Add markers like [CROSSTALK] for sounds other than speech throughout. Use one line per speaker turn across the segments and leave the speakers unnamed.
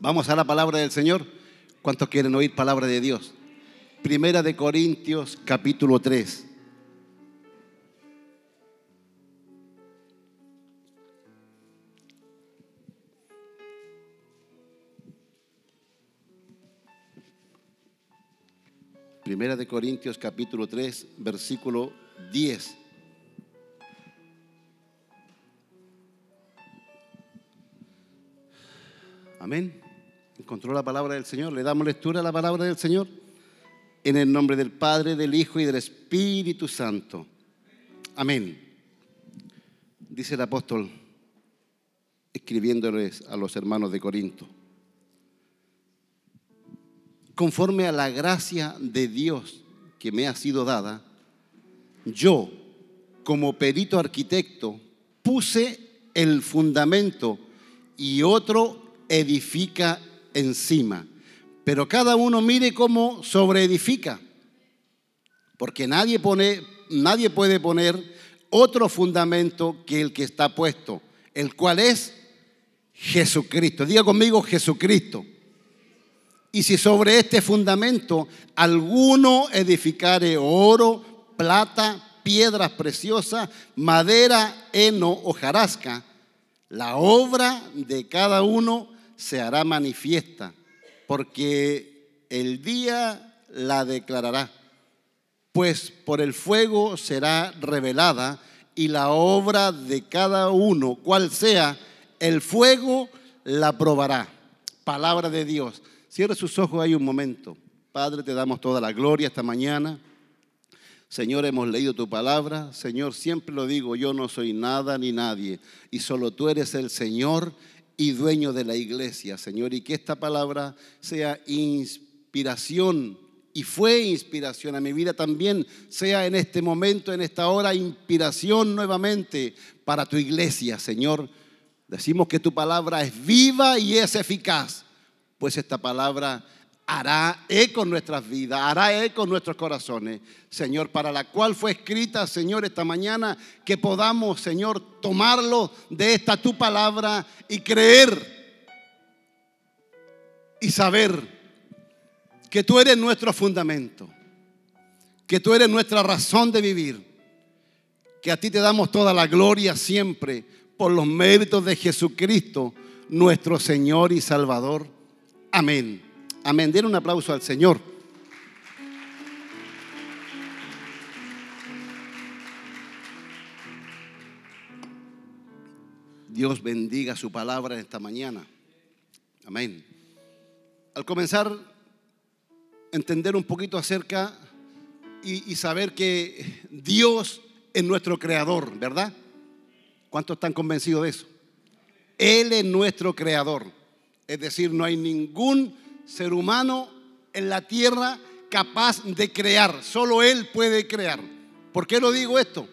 Vamos a la palabra del Señor. ¿Cuántos quieren oír palabra de Dios? Primera de Corintios, capítulo 3. Primera de Corintios capítulo 3, versículo 10. Amén. Encontró la palabra del Señor. Le damos lectura a la palabra del Señor. En el nombre del Padre, del Hijo y del Espíritu Santo. Amén. Dice el apóstol, escribiéndoles a los hermanos de Corinto. Conforme a la gracia de Dios que me ha sido dada, yo, como perito arquitecto, puse el fundamento y otro edifica encima. Pero cada uno mire cómo sobreedifica. Porque nadie, pone, nadie puede poner otro fundamento que el que está puesto, el cual es Jesucristo. Diga conmigo Jesucristo. Y si sobre este fundamento alguno edificare oro, plata, piedras preciosas, madera, heno o jarasca, la obra de cada uno se hará manifiesta, porque el día la declarará, pues por el fuego será revelada y la obra de cada uno, cual sea el fuego, la probará. Palabra de Dios. Cierre sus ojos ahí un momento. Padre, te damos toda la gloria esta mañana. Señor, hemos leído tu palabra. Señor, siempre lo digo, yo no soy nada ni nadie. Y solo tú eres el Señor y dueño de la iglesia, Señor, y que esta palabra sea inspiración y fue inspiración a mi vida también, sea en este momento, en esta hora, inspiración nuevamente para tu iglesia, Señor. Decimos que tu palabra es viva y es eficaz, pues esta palabra hará eco en nuestras vidas, hará eco en nuestros corazones, Señor, para la cual fue escrita, Señor, esta mañana, que podamos, Señor, tomarlo de esta tu palabra y creer y saber que tú eres nuestro fundamento, que tú eres nuestra razón de vivir, que a ti te damos toda la gloria siempre por los méritos de Jesucristo, nuestro Señor y Salvador. Amén. Amén. Den un aplauso al Señor. Dios bendiga su palabra esta mañana. Amén. Al comenzar, entender un poquito acerca y, saber que Dios es nuestro creador, ¿verdad? ¿Cuántos están convencidos de eso? Él es nuestro creador. Es decir, no hay ningún ser humano en la tierra capaz de crear. Solo Él puede crear. ¿Por qué lo digo esto?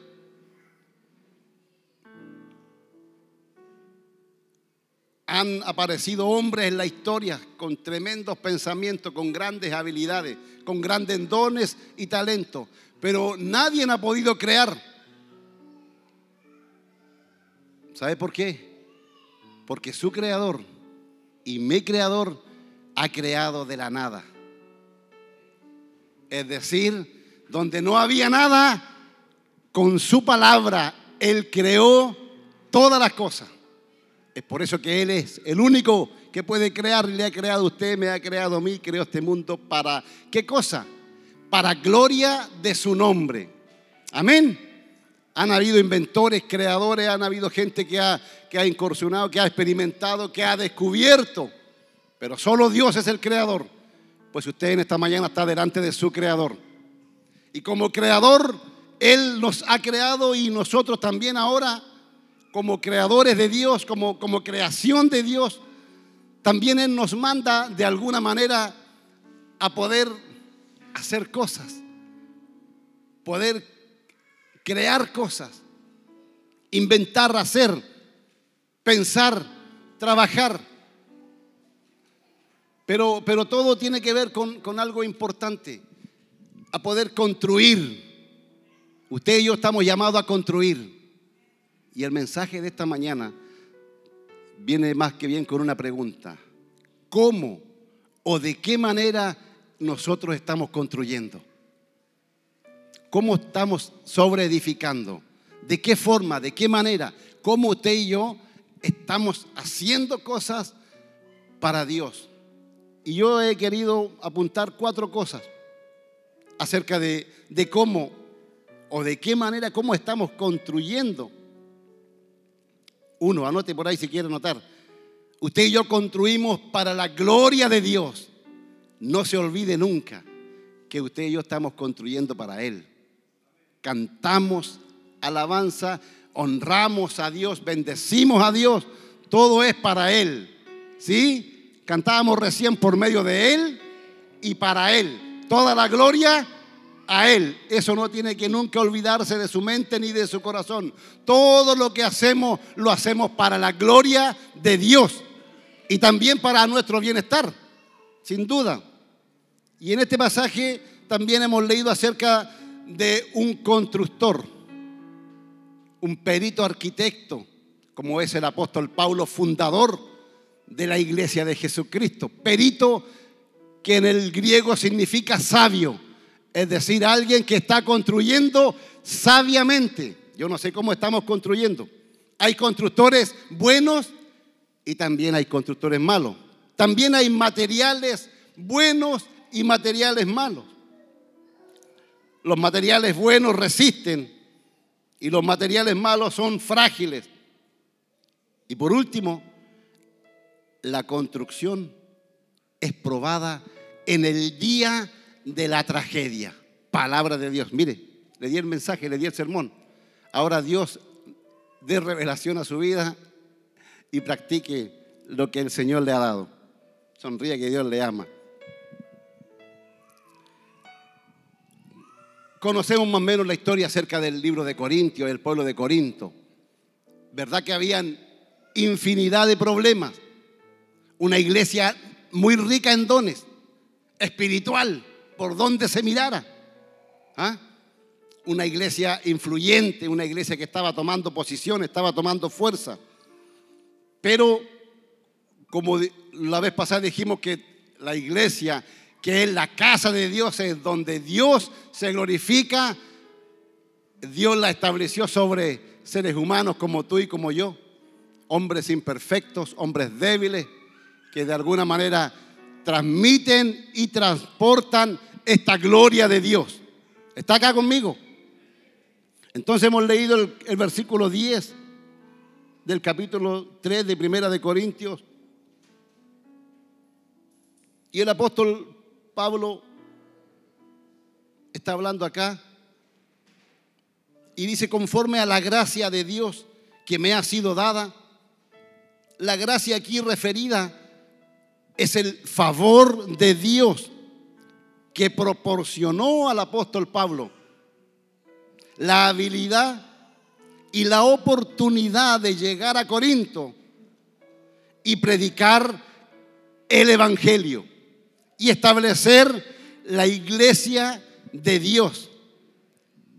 Han aparecido hombres en la historia con tremendos pensamientos, con grandes habilidades, con grandes dones y talentos, pero nadie ha podido crear. ¿Sabe por qué? Porque su creador y mi creador ha creado de la nada. Es decir, donde no había nada, con su palabra Él creó todas las cosas. Es por eso que Él es el único que puede crear. Le ha creado a usted, me ha creado a mí, creó este mundo para qué cosa? Para gloria de su nombre. Amén. Han habido inventores, creadores, han habido gente que ha, que ha incursionado, que ha experimentado, que ha descubierto pero solo Dios es el creador. Pues usted en esta mañana está delante de su creador. Y como creador, Él nos ha creado y nosotros también ahora, como creadores de Dios, como, como creación de Dios, también Él nos manda de alguna manera a poder hacer cosas, poder crear cosas, inventar, hacer, pensar, trabajar. Pero, pero todo tiene que ver con, con algo importante, a poder construir. Usted y yo estamos llamados a construir. Y el mensaje de esta mañana viene más que bien con una pregunta. cómo o de qué manera nosotros estamos construyendo. ¿Cómo estamos sobreedificando? ¿De qué forma? ¿De qué manera? ¿Cómo usted y yo estamos haciendo cosas para Dios? Y yo he querido apuntar cuatro cosas acerca de, de cómo o de qué manera, cómo estamos construyendo. Uno, anote por ahí si quiere anotar. Usted y yo construimos para la gloria de Dios. No se olvide nunca que usted y yo estamos construyendo para Él. Cantamos alabanza, honramos a Dios, bendecimos a Dios. Todo es para Él. ¿Sí? Cantábamos recién por medio de Él y para Él. Toda la gloria a Él. Eso no tiene que nunca olvidarse de su mente ni de su corazón. Todo lo que hacemos lo hacemos para la gloria de Dios y también para nuestro bienestar, sin duda. Y en este pasaje también hemos leído acerca de un constructor, un perito arquitecto, como es el apóstol Pablo, fundador de la iglesia de Jesucristo. Perito que en el griego significa sabio, es decir, alguien que está construyendo sabiamente. Yo no sé cómo estamos construyendo. Hay constructores buenos y también hay constructores malos. También hay materiales buenos y materiales malos. Los materiales buenos resisten y los materiales malos son frágiles. Y por último, la construcción es probada en el día de la tragedia. Palabra de Dios. Mire, le di el mensaje, le di el sermón. Ahora Dios dé revelación a su vida y practique lo que el Señor le ha dado. Sonríe que Dios le ama. Conocemos más o menos la historia acerca del libro de Corintios, el pueblo de Corinto. ¿Verdad que habían infinidad de problemas? Una iglesia muy rica en dones, espiritual, por donde se mirara. ¿Ah? Una iglesia influyente, una iglesia que estaba tomando posición, estaba tomando fuerza. Pero, como la vez pasada dijimos que la iglesia que es la casa de Dios, es donde Dios se glorifica. Dios la estableció sobre seres humanos como tú y como yo, hombres imperfectos, hombres débiles, que de alguna manera transmiten y transportan esta gloria de Dios. ¿Está acá conmigo? Entonces hemos leído el, versículo 10 del capítulo 3 de Primera de Corintios. Y el apóstol Pablo está hablando acá y dice, conforme a la gracia de Dios que me ha sido dada, la gracia aquí referida es el favor de Dios que proporcionó al apóstol Pablo la habilidad y la oportunidad de llegar a Corinto y predicar el Evangelio y establecer la iglesia de Dios.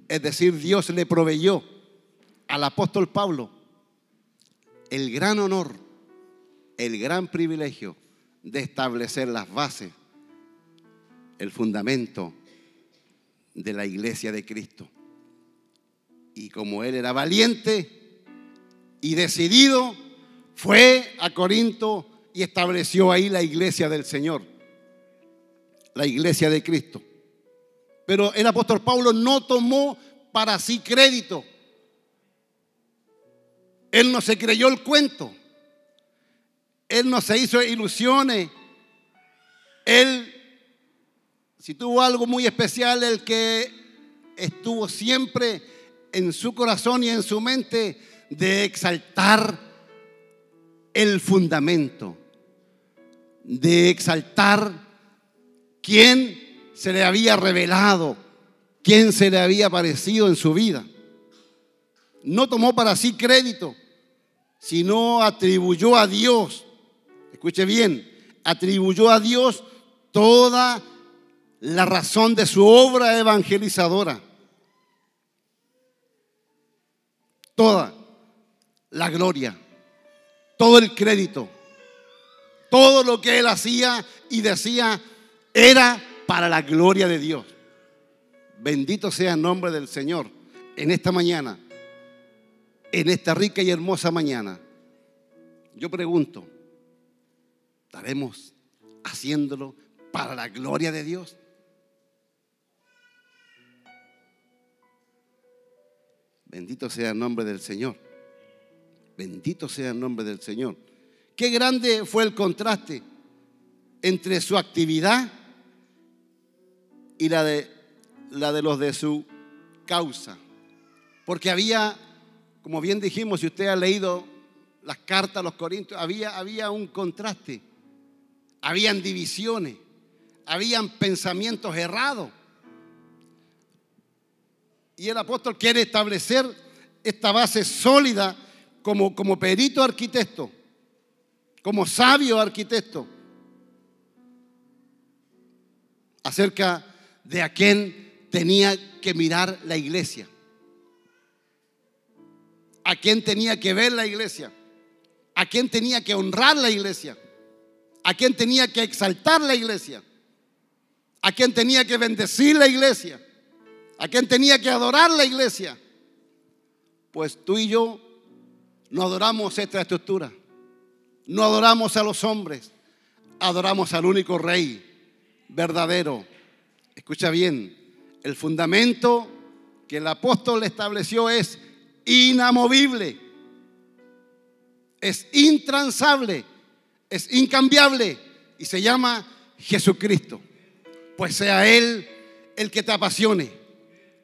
Es decir, Dios le proveyó al apóstol Pablo el gran honor, el gran privilegio de establecer las bases, el fundamento de la iglesia de Cristo. Y como él era valiente y decidido, fue a Corinto y estableció ahí la iglesia del Señor la iglesia de Cristo. Pero el apóstol Pablo no tomó para sí crédito. Él no se creyó el cuento. Él no se hizo ilusiones. Él, si tuvo algo muy especial, el que estuvo siempre en su corazón y en su mente de exaltar el fundamento, de exaltar quién se le había revelado, quién se le había aparecido en su vida. No tomó para sí crédito, sino atribuyó a Dios, escuche bien, atribuyó a Dios toda la razón de su obra evangelizadora. Toda la gloria, todo el crédito, Todo lo que él hacía y decía era para la gloria de Dios. Bendito sea el nombre del Señor en esta mañana, en esta rica y hermosa mañana. Yo pregunto, ¿estaremos haciéndolo para la gloria de Dios? Bendito sea el nombre del Señor. Bendito sea el nombre del Señor. Qué grande fue el contraste entre su actividad y la de, la de los de su causa. Porque había, como bien dijimos, si usted ha leído las cartas a los Corintios, había, había un contraste, habían divisiones, habían pensamientos errados. Y el apóstol quiere establecer esta base sólida como, como perito arquitecto, como sabio arquitecto, acerca de a quién tenía que mirar la iglesia, a quién tenía que ver la iglesia, a quién tenía que honrar la iglesia, a quién tenía que exaltar la iglesia, a quién tenía que bendecir la iglesia. ¿A quién tenía que adorar la iglesia? Pues tú y yo no adoramos esta estructura. No adoramos a los hombres. Adoramos al único rey verdadero. Escucha bien, el fundamento que el apóstol estableció es inamovible, es intransable, es incambiable y se llama Jesucristo. Pues sea Él el que te apasione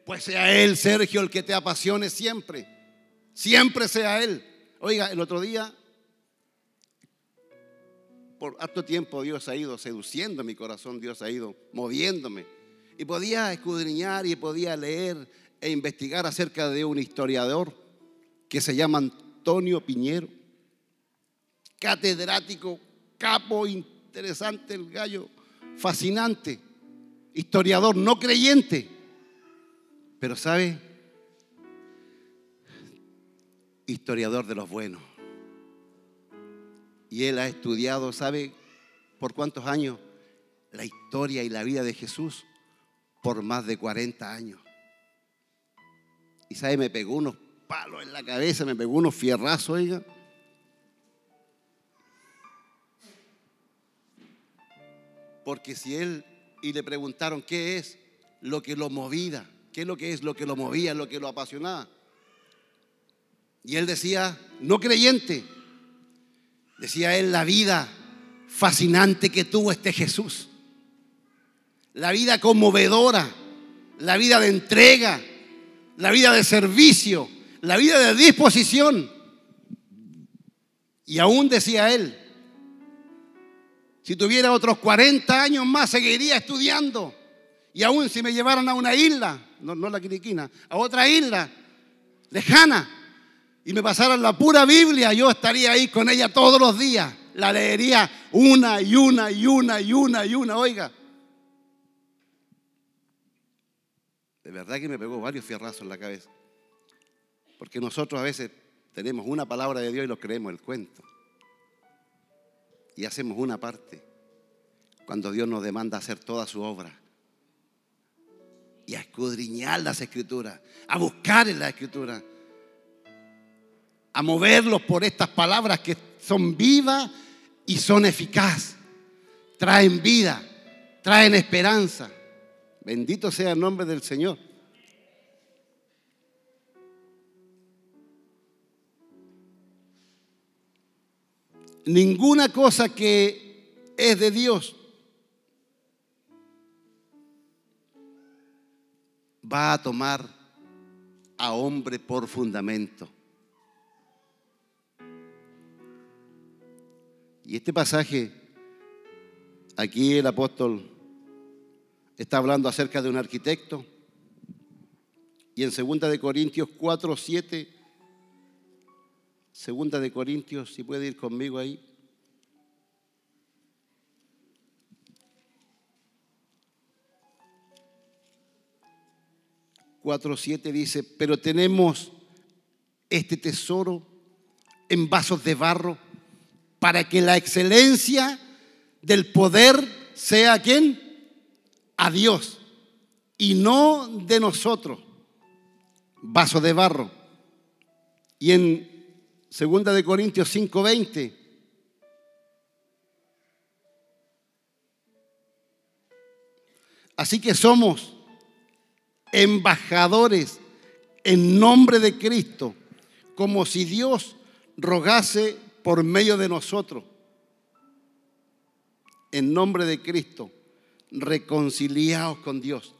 pues sea Él, Sergio, el que te apasione siempre. Siempre sea Él. Oiga, el otro día, por harto tiempo Dios ha ido seduciendo mi corazón, Dios ha ido moviéndome. Y podía escudriñar y podía leer e investigar acerca de un historiador que se llama Antonio Piñero, catedrático, capo, interesante, el gallo, fascinante, historiador no creyente pero sabe, historiador de los buenos. Y él ha estudiado, ¿sabe por cuántos años? La historia y la vida de Jesús por más de 40 años. Y sabe, me pegó unos palos en la cabeza, me pegó unos fierrazos, oiga. Porque si él, y le preguntaron qué es lo que lo movía, qué es lo que es lo que lo movía, lo que lo apasionaba. Y él decía, no creyente, decía él, la vida fascinante que tuvo este Jesús. La vida conmovedora, la vida de entrega, la vida de servicio, la vida de disposición. Y aún decía él, si tuviera otros 40 años más, seguiría estudiando. Y aún si me llevaran a una isla, no, la Quiriquina, a otra isla lejana, y me pasaran la pura Biblia, yo estaría ahí con ella todos los días. La leería una y una y una y una y una, oiga. De verdad que me pegó varios fierrazos en la cabeza. Porque nosotros a veces tenemos una palabra de Dios y lo creemos el cuento. Y hacemos una parte cuando Dios nos demanda hacer toda su obra y a escudriñar las escrituras, a buscar en la escritura, a moverlos por estas palabras que son vivas y son eficaces, traen vida, traen esperanza. Bendito sea el nombre del Señor. Ninguna cosa que es de Dios va a tomar a hombre por fundamento. Y este pasaje, aquí el apóstol está hablando acerca de un arquitecto. Y en 2 de Corintios 4, 7, 2 de Corintios, si puede ir conmigo ahí. 4.7 dice, pero tenemos este tesoro en vasos de barro para que la excelencia del poder sea a quién? A Dios y no de nosotros. Vaso de barro. Y en 2 de Corintios 5:20 Así que somos embajadores en nombre de Cristo, como si Dios rogase por medio de nosotros. En nombre de Cristo, reconciliados con Dios.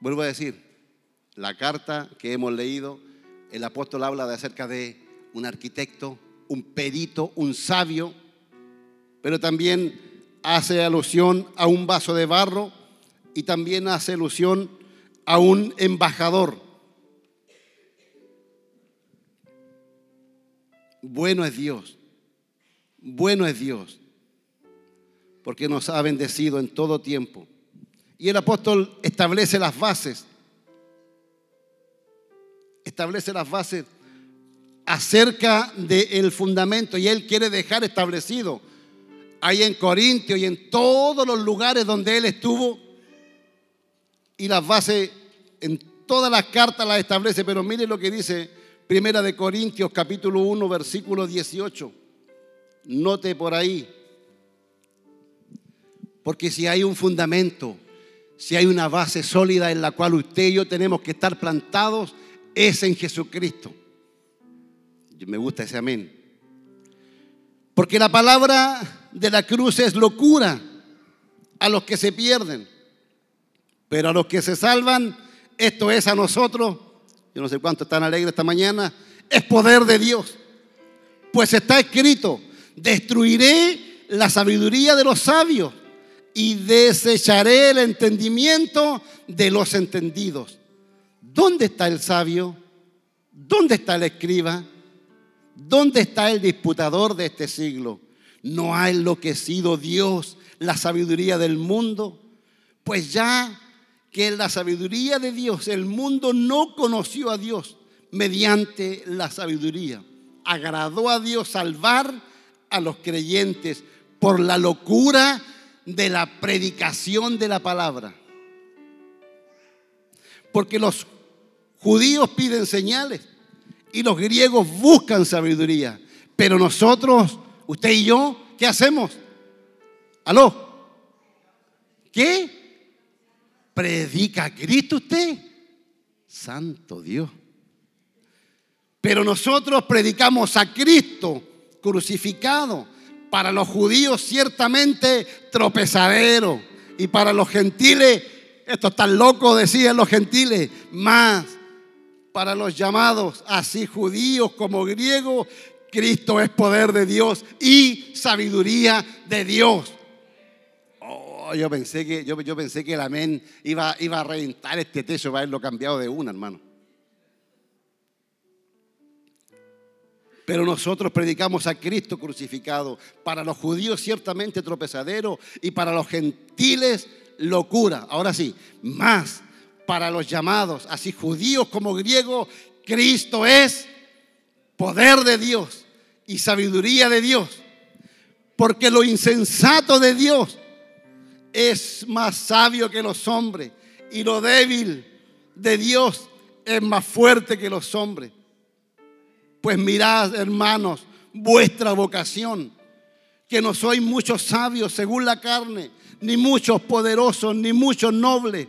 Vuelvo a decir, la carta que hemos leído, el apóstol habla de acerca de un arquitecto, un perito, un sabio, pero también hace alusión a un vaso de barro y también hace alusión a un embajador. Bueno es Dios, bueno es Dios, porque nos ha bendecido en todo tiempo. Y el apóstol establece las bases, establece las bases acerca del fundamento y él quiere dejar establecido ahí en Corintio y en todos los lugares donde él estuvo. Y las bases en todas las cartas las establece, pero mire lo que dice Primera de Corintios capítulo 1 versículo 18. Note por ahí. Porque si hay un fundamento, si hay una base sólida en la cual usted y yo tenemos que estar plantados, es en Jesucristo. Me gusta ese amén. Porque la palabra de la cruz es locura a los que se pierden. Pero a los que se salvan, esto es a nosotros, yo no sé cuánto están alegres esta mañana, es poder de Dios. Pues está escrito, destruiré la sabiduría de los sabios y desecharé el entendimiento de los entendidos. ¿Dónde está el sabio? ¿Dónde está el escriba? ¿Dónde está el disputador de este siglo? ¿No ha enloquecido Dios la sabiduría del mundo? Pues ya que la sabiduría de Dios el mundo no conoció a Dios mediante la sabiduría. Agradó a Dios salvar a los creyentes por la locura de la predicación de la palabra. Porque los judíos piden señales y los griegos buscan sabiduría, pero nosotros usted y yo, ¿qué hacemos? ¿Aló? ¿Qué? ¿Predica Cristo usted? Santo Dios. Pero nosotros predicamos a Cristo crucificado. Para los judíos ciertamente tropezadero. Y para los gentiles, esto está loco, decían los gentiles, más para los llamados, así judíos como griegos, Cristo es poder de Dios y sabiduría de Dios. Oh, yo pensé que, yo, yo pensé que el amén iba, iba a reventar este techo para haberlo cambiado de una, hermano. Pero nosotros predicamos a Cristo crucificado. Para los judíos ciertamente tropezadero y para los gentiles locura. Ahora sí, más para los llamados, así judíos como griegos, Cristo es poder de Dios y sabiduría de Dios. Porque lo insensato de Dios es más sabio que los hombres y lo débil de Dios es más fuerte que los hombres. Pues mirad, hermanos, vuestra vocación, que no sois muchos sabios según la carne, ni muchos poderosos, ni muchos nobles,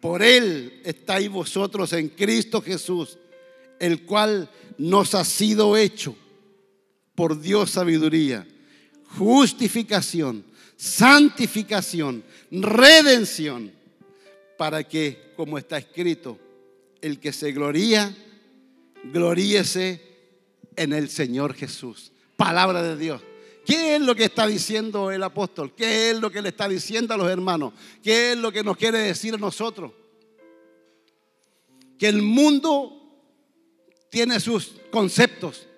por Él estáis vosotros en Cristo Jesús el cual nos ha sido hecho por Dios sabiduría, justificación, santificación, redención, para que, como está escrito, el que se gloría, gloríese en el Señor Jesús. Palabra de Dios. ¿Qué es lo que está diciendo el apóstol? ¿Qué es lo que le está diciendo a los hermanos? ¿Qué es lo que nos quiere decir a nosotros? Que el mundo tiene sus conceptos.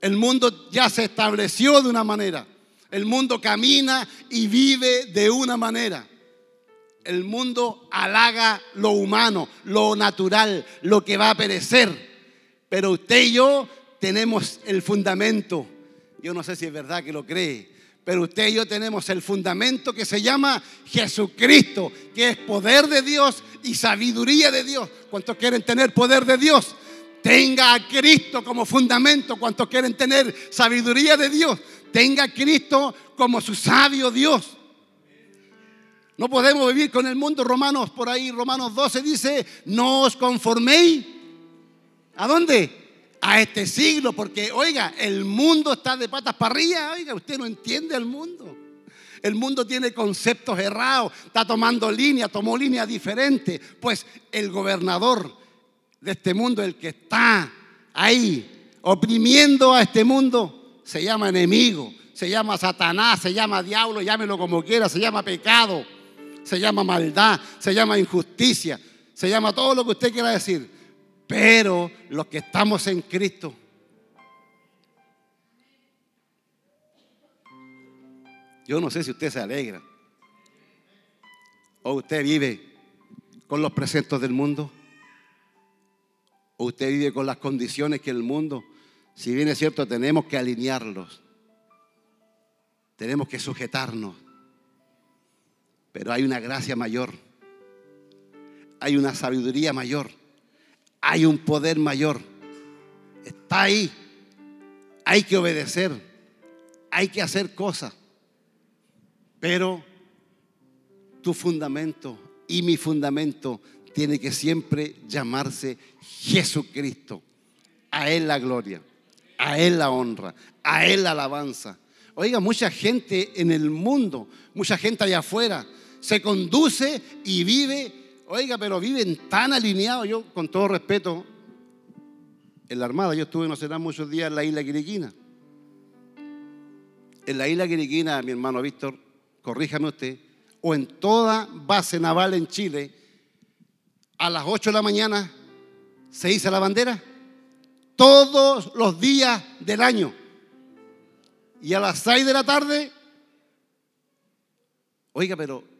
El mundo ya se estableció de una manera. El mundo camina y vive de una manera. El mundo halaga lo humano, lo natural, lo que va a perecer. Pero usted y yo tenemos el fundamento. Yo no sé si es verdad que lo cree, pero usted y yo tenemos el fundamento que se llama Jesucristo, que es poder de Dios y sabiduría de Dios. ¿Cuántos quieren tener poder de Dios? Tenga a Cristo como fundamento. ¿Cuántos quieren tener sabiduría de Dios? Tenga a Cristo como su sabio Dios. No podemos vivir con el mundo. Romanos, por ahí, Romanos 12 dice, no os conforméis. ¿A dónde? A este siglo, porque oiga, el mundo está de patas para arriba, oiga, usted no entiende al mundo. El mundo tiene conceptos errados, está tomando línea, tomó línea diferente. Pues el gobernador de este mundo, el que está ahí oprimiendo a este mundo, se llama enemigo, se llama Satanás, se llama diablo, llámelo como quiera, se llama pecado se llama maldad, se llama injusticia, se llama todo lo que usted quiera decir. Pero los que estamos en Cristo, yo no sé si usted se alegra o usted vive con los preceptos del mundo o usted vive con las condiciones que el mundo, si bien es cierto, tenemos que alinearlos, tenemos que sujetarnos. Pero hay una gracia mayor, hay una sabiduría mayor, hay un poder mayor. Está ahí. Hay que obedecer, hay que hacer cosas. Pero tu fundamento y mi fundamento tiene que siempre llamarse Jesucristo. A Él la gloria, a Él la honra, a Él la alabanza. Oiga, mucha gente en el mundo, mucha gente allá afuera, se conduce y vive, oiga, pero viven tan alineados. Yo, con todo respeto, en la Armada, yo estuve no será muchos días en la isla Quiriquina. En la isla Quiriquina, mi hermano Víctor, corríjame usted, o en toda base naval en Chile, a las 8 de la mañana se hizo la bandera todos los días del año. Y a las 6 de la tarde, oiga, pero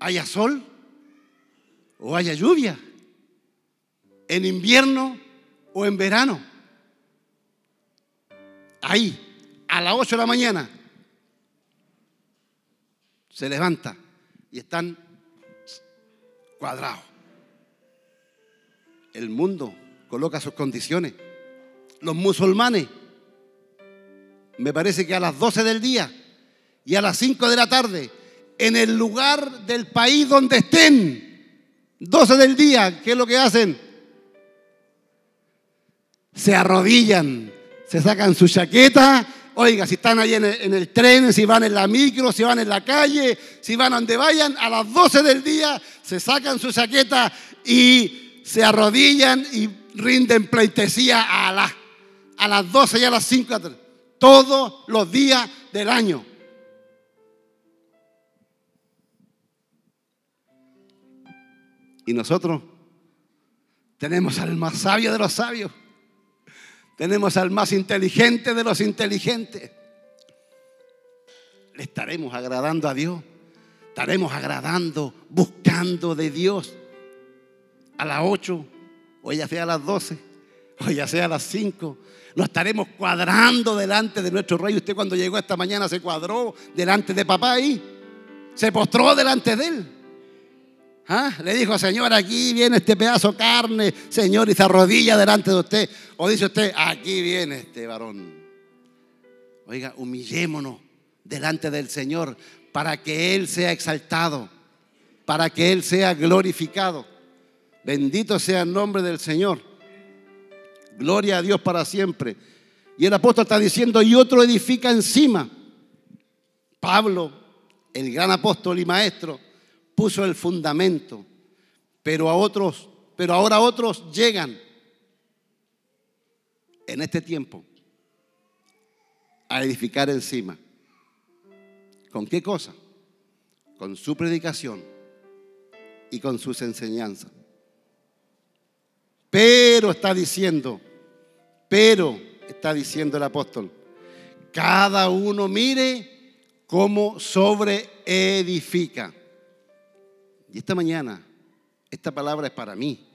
haya sol o haya lluvia, en invierno o en verano. Ahí, a las 8 de la mañana, se levanta y están cuadrados. El mundo coloca sus condiciones. Los musulmanes, me parece que a las 12 del día y a las 5 de la tarde en el lugar del país donde estén. 12 del día, ¿qué es lo que hacen? Se arrodillan, se sacan su chaqueta. Oiga, si están ahí en el, tren, si van en la micro, si van en la calle, si van donde vayan, a las 12 del día se sacan su chaqueta y se arrodillan y rinden pleitesía a, la, a las 12 y a las 5, todos los días del año. Y nosotros tenemos al más sabio de los sabios. Tenemos al más inteligente de los inteligentes. Le estaremos agradando a Dios. Estaremos agradando, buscando de Dios. A las 8, o ya sea a las 12, o ya sea a las 5. Lo estaremos cuadrando delante de nuestro rey. Usted cuando llegó esta mañana se cuadró delante de papá ahí. Se postró delante de él. ¿Ah? Le dijo, Señor, aquí viene este pedazo de carne, Señor, y se arrodilla delante de usted. O dice usted, aquí viene este varón. Oiga, humillémonos delante del Señor para que Él sea exaltado, para que Él sea glorificado. Bendito sea el nombre del Señor. Gloria a Dios para siempre. Y el apóstol está diciendo, y otro edifica encima. Pablo, el gran apóstol y maestro, puso el fundamento, pero a otros, pero ahora otros llegan en este tiempo a edificar encima. ¿Con qué cosa? Con su predicación y con sus enseñanzas. Pero está diciendo, pero está diciendo el apóstol, cada uno mire cómo sobre edifica. Y esta mañana, esta palabra es para mí,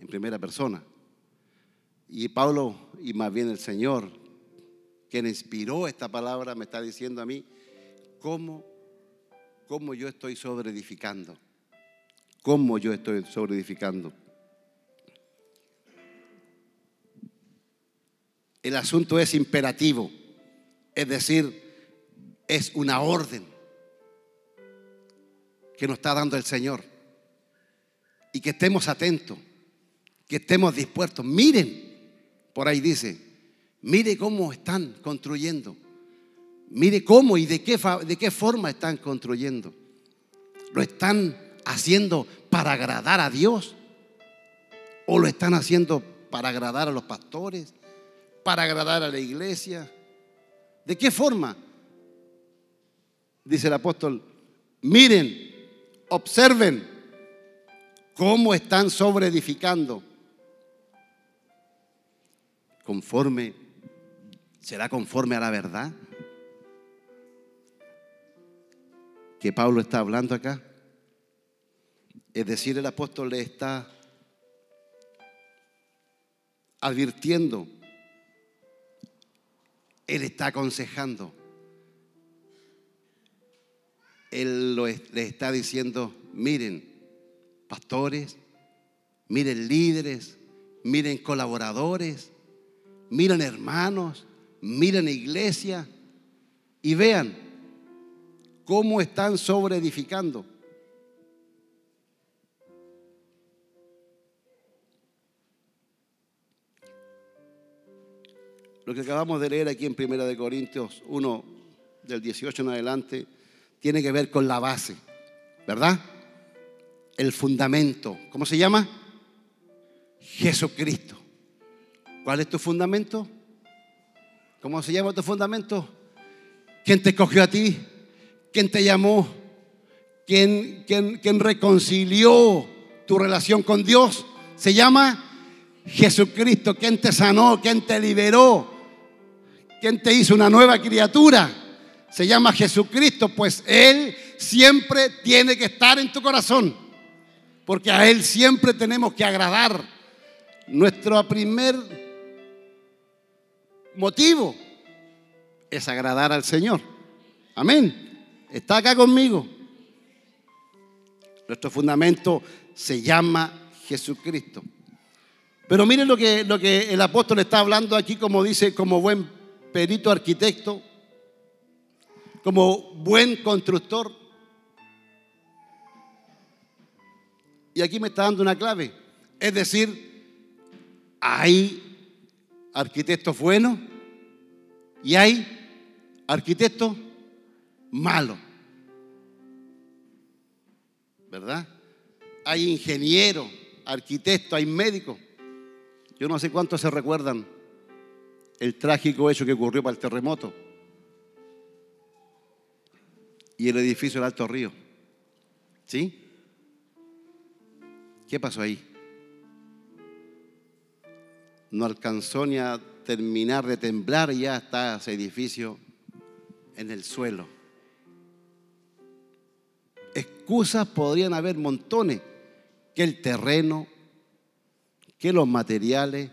en primera persona. Y Pablo, y más bien el Señor, quien inspiró esta palabra, me está diciendo a mí cómo, cómo yo estoy sobre edificando. Cómo yo estoy sobre edificando. El asunto es imperativo, es decir, es una orden que nos está dando el Señor. Y que estemos atentos, que estemos dispuestos. Miren, por ahí dice, mire cómo están construyendo. Mire cómo y de qué, de qué forma están construyendo. ¿Lo están haciendo para agradar a Dios? ¿O lo están haciendo para agradar a los pastores? para agradar a la iglesia. ¿De qué forma? Dice el apóstol, miren, observen cómo están sobre edificando. Conforme, ¿será conforme a la verdad? Que Pablo está hablando acá. Es decir, el apóstol le está advirtiendo él está aconsejando. Él le está diciendo, miren, pastores, miren líderes, miren colaboradores, miren hermanos, miren iglesia y vean cómo están sobre edificando. Lo que acabamos de leer aquí en Primera de Corintios 1, del 18 en adelante, tiene que ver con la base, ¿verdad? El fundamento. ¿Cómo se llama? Jesucristo. ¿Cuál es tu fundamento? ¿Cómo se llama tu fundamento? ¿Quién te escogió a ti? ¿Quién te llamó? ¿Quién, quién, quién reconcilió tu relación con Dios? Se llama Jesucristo. ¿Quién te sanó? ¿Quién te liberó? ¿Quién te hizo una nueva criatura? Se llama Jesucristo, pues Él siempre tiene que estar en tu corazón, porque a Él siempre tenemos que agradar. Nuestro primer motivo es agradar al Señor. Amén. Está acá conmigo. Nuestro fundamento se llama Jesucristo. Pero miren lo que, lo que el apóstol está hablando aquí, como dice, como buen perito arquitecto, como buen constructor. Y aquí me está dando una clave. Es decir, hay arquitectos buenos y hay arquitectos malos. ¿Verdad? Hay ingenieros, arquitectos, hay médicos. Yo no sé cuántos se recuerdan el trágico hecho que ocurrió para el terremoto y el edificio del Alto Río. ¿Sí? ¿Qué pasó ahí? No alcanzó ni a terminar de temblar ya está ese edificio en el suelo. Excusas podrían haber montones, que el terreno, que los materiales,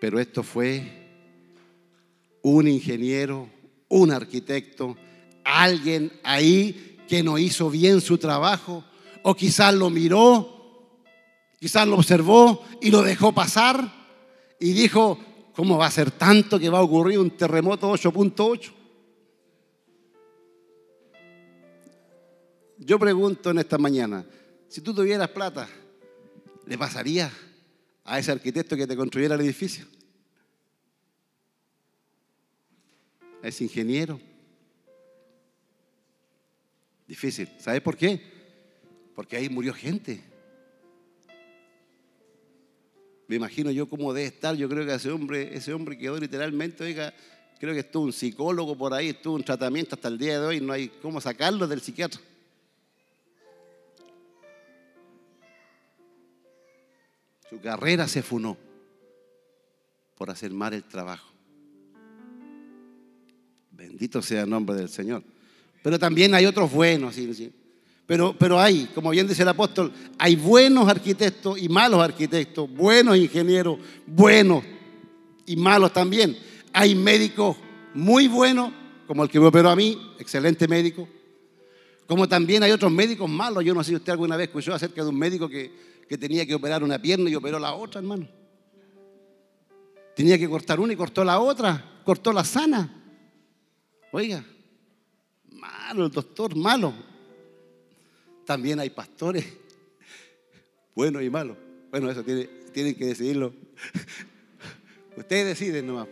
pero esto fue un ingeniero, un arquitecto, alguien ahí que no hizo bien su trabajo, o quizás lo miró, quizás lo observó y lo dejó pasar y dijo, ¿cómo va a ser tanto que va a ocurrir un terremoto 8.8? Yo pregunto en esta mañana, si tú tuvieras plata, ¿le pasaría a ese arquitecto que te construyera el edificio? es ingeniero. Difícil. ¿Sabe por qué? Porque ahí murió gente. Me imagino yo cómo debe estar. Yo creo que ese hombre, ese hombre quedó literalmente, oiga, creo que estuvo un psicólogo por ahí, estuvo un tratamiento hasta el día de hoy, no hay cómo sacarlo del psiquiatra. Su carrera se funó por hacer mal el trabajo. Bendito sea el nombre del Señor. Pero también hay otros buenos. Pero, pero hay, como bien dice el apóstol, hay buenos arquitectos y malos arquitectos, buenos ingenieros, buenos y malos también. Hay médicos muy buenos, como el que me operó a mí, excelente médico. Como también hay otros médicos malos. Yo no sé si usted alguna vez escuchó acerca de un médico que, que tenía que operar una pierna y operó la otra, hermano. Tenía que cortar una y cortó la otra, cortó la sana. Oiga, el doctor, malo. También hay pastores [LAUGHS] buenos y malos. Bueno, eso tienen que decidirlo. [LAUGHS] Ustedes deciden nomás.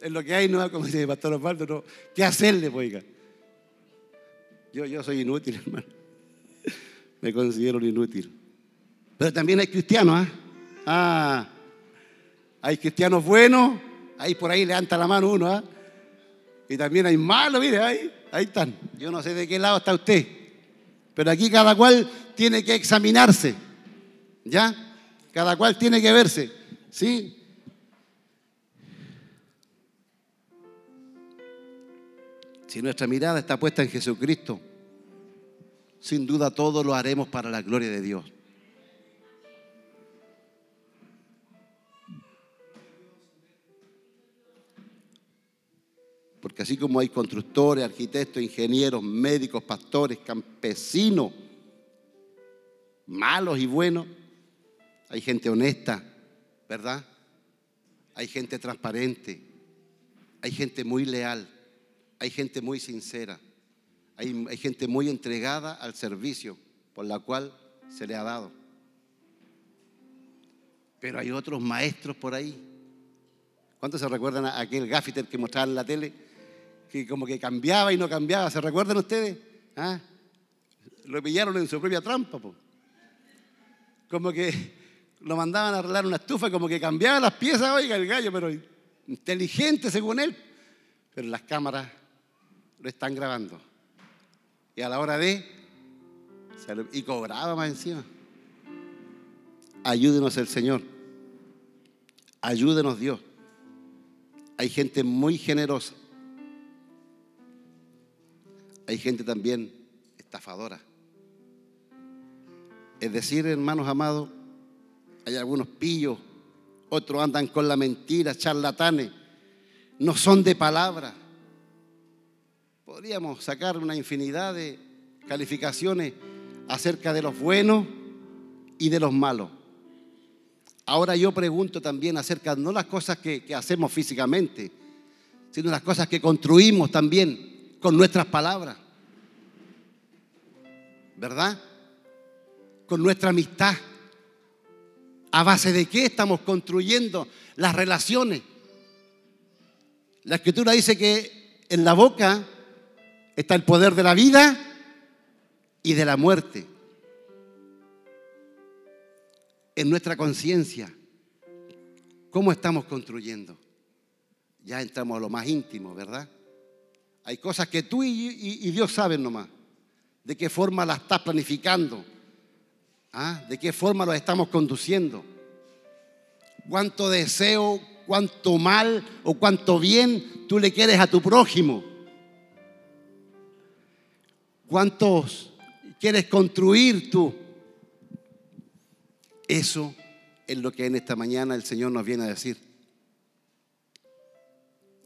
Es lo que hay, no como dice el pastor Osvaldo, no. ¿qué hacerle, pues, oiga? Yo, yo soy inútil, [LAUGHS] hermano. Me considero inútil. Pero también hay cristianos, ¿ah? Ah, hay cristianos buenos, ahí por ahí levanta la mano uno, ¿ah? Y también hay malos, mire, ahí, ahí están. Yo no sé de qué lado está usted, pero aquí cada cual tiene que examinarse, ¿ya? Cada cual tiene que verse, ¿sí? Si nuestra mirada está puesta en Jesucristo, sin duda todo lo haremos para la gloria de Dios. Porque así como hay constructores, arquitectos, ingenieros, médicos, pastores, campesinos, malos y buenos, hay gente honesta, ¿verdad? Hay gente transparente, hay gente muy leal, hay gente muy sincera, hay, hay gente muy entregada al servicio por la cual se le ha dado. Pero hay otros maestros por ahí. ¿Cuántos se recuerdan a aquel gaffiter que mostraba en la tele? Que como que cambiaba y no cambiaba. ¿Se recuerdan ustedes? ¿Ah? Lo pillaron en su propia trampa. Como que lo mandaban a arreglar una estufa, como que cambiaba las piezas, oiga, el gallo, pero inteligente según él. Pero las cámaras lo están grabando. Y a la hora de... Y cobraba más encima. Ayúdenos el Señor. Ayúdenos Dios. Hay gente muy generosa hay gente también estafadora. Es decir, hermanos amados, hay algunos pillos, otros andan con la mentira, charlatanes, no son de palabra. Podríamos sacar una infinidad de calificaciones acerca de los buenos y de los malos. Ahora yo pregunto también acerca no las cosas que, que hacemos físicamente, sino las cosas que construimos también con nuestras palabras. ¿Verdad? Con nuestra amistad. ¿A base de qué estamos construyendo las relaciones? La escritura dice que en la boca está el poder de la vida y de la muerte. En nuestra conciencia, ¿cómo estamos construyendo? Ya entramos a lo más íntimo, ¿verdad? Hay cosas que tú y, Dios saben nomás. De qué forma las estás planificando. ¿Ah? De qué forma los estamos conduciendo. Cuánto deseo, cuánto mal o cuánto bien tú le quieres a tu prójimo. Cuántos quieres construir tú. Eso es lo que en esta mañana el Señor nos viene a decir.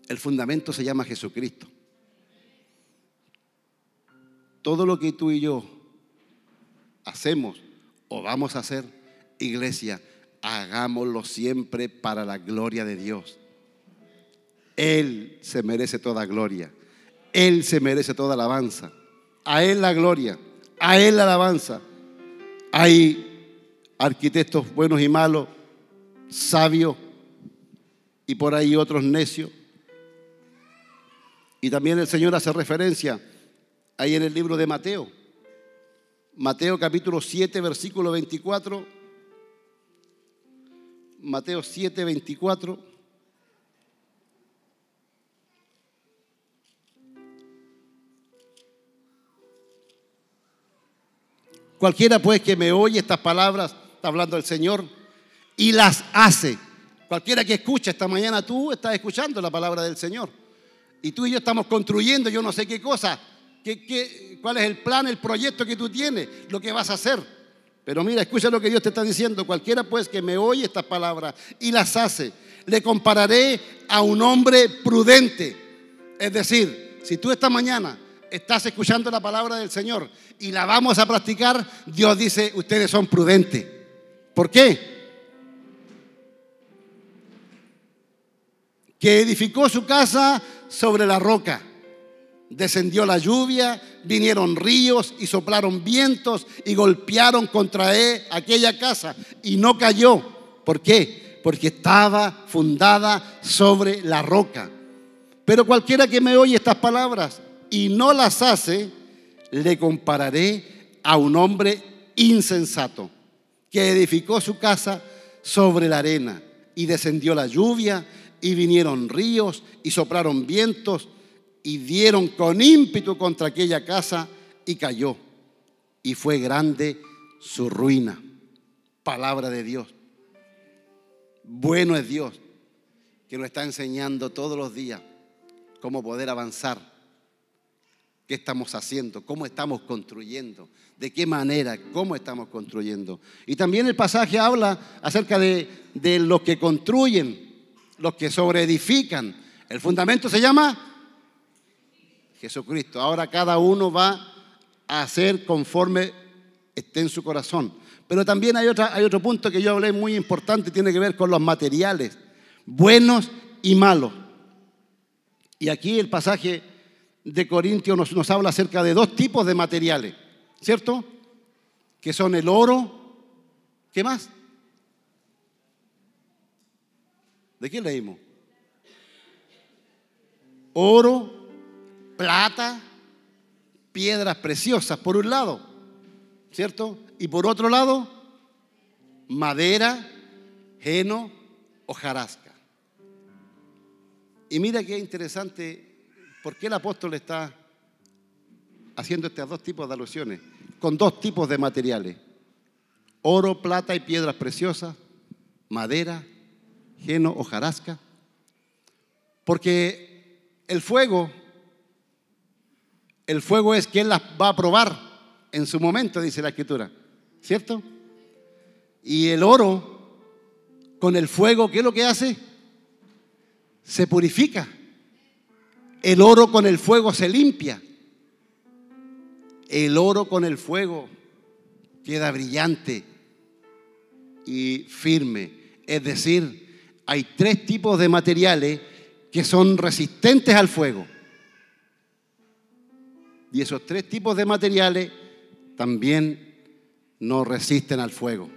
El fundamento se llama Jesucristo todo lo que tú y yo hacemos o vamos a hacer, iglesia, hagámoslo siempre para la gloria de Dios. Él se merece toda gloria. Él se merece toda alabanza. A Él la gloria. A Él la alabanza. Hay arquitectos buenos y malos, sabios y por ahí otros necios. Y también el Señor hace referencia ahí en el libro de Mateo. Mateo capítulo 7, versículo 24. Mateo 7, 24. Cualquiera pues que me oye estas palabras, está hablando el Señor, y las hace. Cualquiera que escucha esta mañana, tú estás escuchando la palabra del Señor. Y tú y yo estamos construyendo yo no sé qué cosa, qué, qué, cuál es el plan, el proyecto que tú tienes, lo que vas a hacer. Pero mira, escucha lo que Dios te está diciendo. Cualquiera pues que me oye estas palabras y las hace, le compararé a un hombre prudente. Es decir, si tú esta mañana estás escuchando la palabra del Señor y la vamos a practicar, Dios dice, ustedes son prudentes. ¿Por qué? Que edificó su casa sobre la roca. Descendió la lluvia, vinieron ríos y soplaron vientos y golpearon contra aquella casa y no cayó. ¿Por qué? Porque estaba fundada sobre la roca. Pero cualquiera que me oye estas palabras y no las hace, le compararé a un hombre insensato que edificó su casa sobre la arena y descendió la lluvia y vinieron ríos y soplaron vientos y dieron con ímpetu contra aquella casa y cayó. Y fue grande su ruina. Palabra de Dios. Bueno es Dios que nos está enseñando todos los días cómo poder avanzar, qué estamos haciendo, cómo estamos construyendo, de qué manera, cómo estamos construyendo. Y también el pasaje habla acerca de, de los que construyen, los que sobreedifican. El fundamento se llama Jesucristo. Ahora cada uno va a hacer conforme esté en su corazón. Pero también hay, hay otro punto que yo hablé muy importante, tiene que ver con los materiales, buenos y malos. Y aquí el pasaje de Corintios nos, nos habla acerca de dos tipos de materiales, ¿cierto? Que son el oro, ¿qué más? ¿De qué leímos? Oro, plata, piedras preciosas, por un lado, ¿cierto? Y por otro lado, madera, heno, hojarasca. Y mira qué interesante, ¿por qué el apóstol está haciendo estos dos tipos de alusiones? Con dos tipos de materiales. Oro, plata y piedras preciosas, madera, heno, hojarasca. Porque el fuego el fuego es quien las va a probar en su momento, dice la escritura. ¿Cierto? Y el oro, con el fuego, ¿qué es lo que hace? Se purifica. El oro con el fuego se limpia. El oro con el fuego queda brillante y firme. Es decir, hay tres tipos de materiales que son resistentes al fuego. Y esos tres tipos de materiales también no resisten al fuego.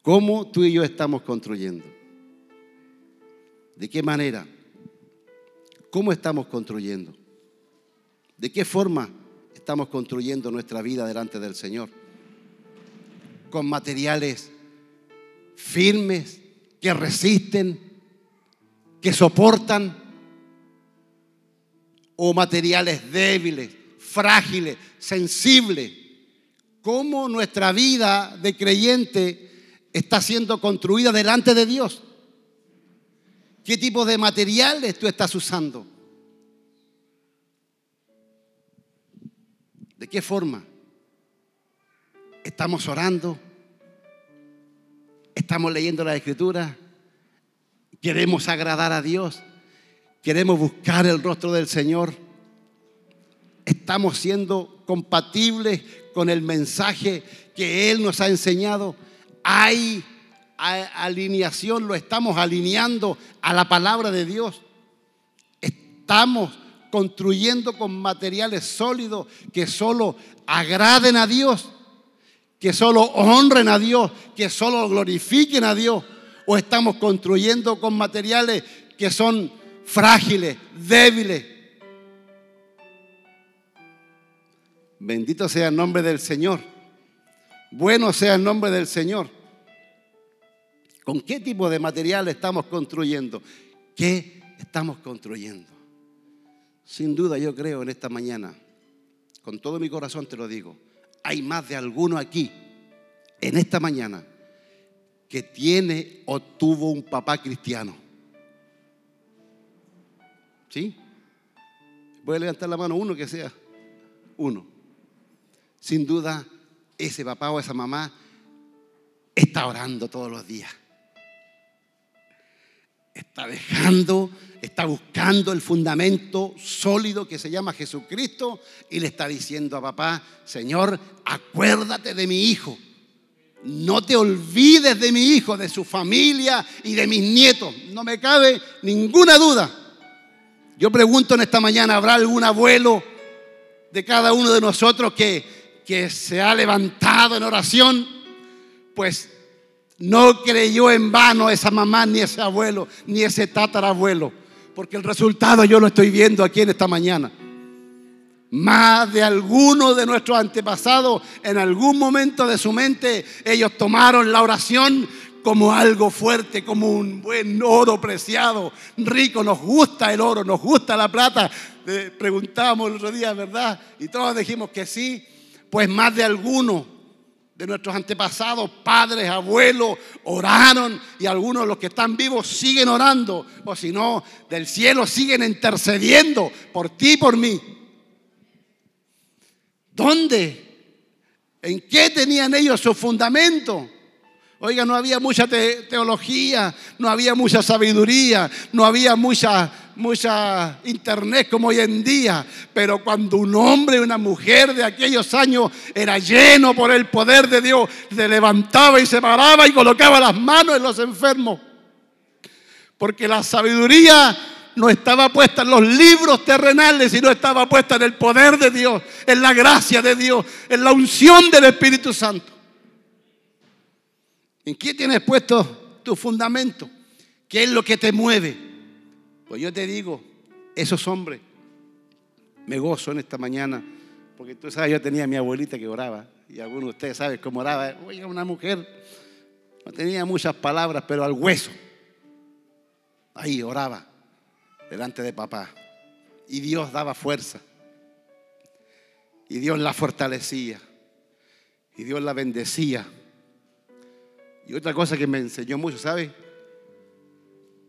¿Cómo tú y yo estamos construyendo? ¿De qué manera? ¿Cómo estamos construyendo? ¿De qué forma estamos construyendo nuestra vida delante del Señor? Con materiales firmes, que resisten, que soportan o materiales débiles, frágiles, sensibles. ¿Cómo nuestra vida de creyente está siendo construida delante de Dios? ¿Qué tipo de materiales tú estás usando? ¿De qué forma? ¿Estamos orando? ¿Estamos leyendo la escritura? ¿Queremos agradar a Dios? Queremos buscar el rostro del Señor, estamos siendo compatibles con el mensaje que Él nos ha enseñado. Hay alineación, lo estamos alineando a la palabra de Dios. Estamos construyendo con materiales sólidos que solo agraden a Dios, que solo honren a Dios, que solo glorifiquen a Dios. O estamos construyendo con materiales que son frágiles, débiles. Bendito sea el nombre del Señor. Bueno sea el nombre del Señor. ¿Con qué tipo de material estamos construyendo? ¿Qué estamos construyendo? Sin duda yo creo en esta mañana, con todo mi corazón te lo digo, hay más de alguno aquí, en esta mañana, que tiene o tuvo un papá cristiano. ¿Sí? A levantar la mano uno que sea. Uno. Sin duda, ese papá o esa mamá está orando todos los días. Está dejando, está buscando el fundamento sólido que se llama Jesucristo y le está diciendo a papá, Señor, acuérdate de mi hijo. No te olvides de mi hijo, de su familia y de mis nietos. No me cabe ninguna duda. Yo pregunto en esta mañana, ¿habrá algún abuelo de cada uno de nosotros que, que se ha levantado en oración? Pues no creyó en vano esa mamá, ni ese abuelo, ni ese tatarabuelo. Porque el resultado yo lo estoy viendo aquí en esta mañana. Más de algunos de nuestros antepasados, en algún momento de su mente, ellos tomaron la oración como algo fuerte, como un buen oro preciado, rico. Nos gusta el oro, nos gusta la plata. preguntamos el otro día, ¿verdad? Y todos dijimos que sí. Pues más de algunos de nuestros antepasados, padres, abuelos, oraron y algunos de los que están vivos siguen orando, o si no, del cielo siguen intercediendo por ti y por mí. ¿Dónde? ¿En qué tenían ellos su fundamento? Oiga, no había mucha teología, no había mucha sabiduría, no había mucha, mucha internet como hoy en día. Pero cuando un hombre y una mujer de aquellos años era lleno por el poder de Dios, se levantaba y se paraba y colocaba las manos en los enfermos. Porque la sabiduría no estaba puesta en los libros terrenales, sino estaba puesta en el poder de Dios, en la gracia de Dios, en la unción del Espíritu Santo. ¿En qué tienes puesto tu fundamento? ¿Qué es lo que te mueve? Pues yo te digo, esos hombres, me gozo en esta mañana, porque tú sabes, yo tenía a mi abuelita que oraba, y algunos de ustedes saben cómo oraba. Oiga, una mujer, no tenía muchas palabras, pero al hueso. Ahí oraba delante de papá. Y Dios daba fuerza. Y Dios la fortalecía. Y Dios la bendecía. Y otra cosa que me enseñó mucho, ¿sabe?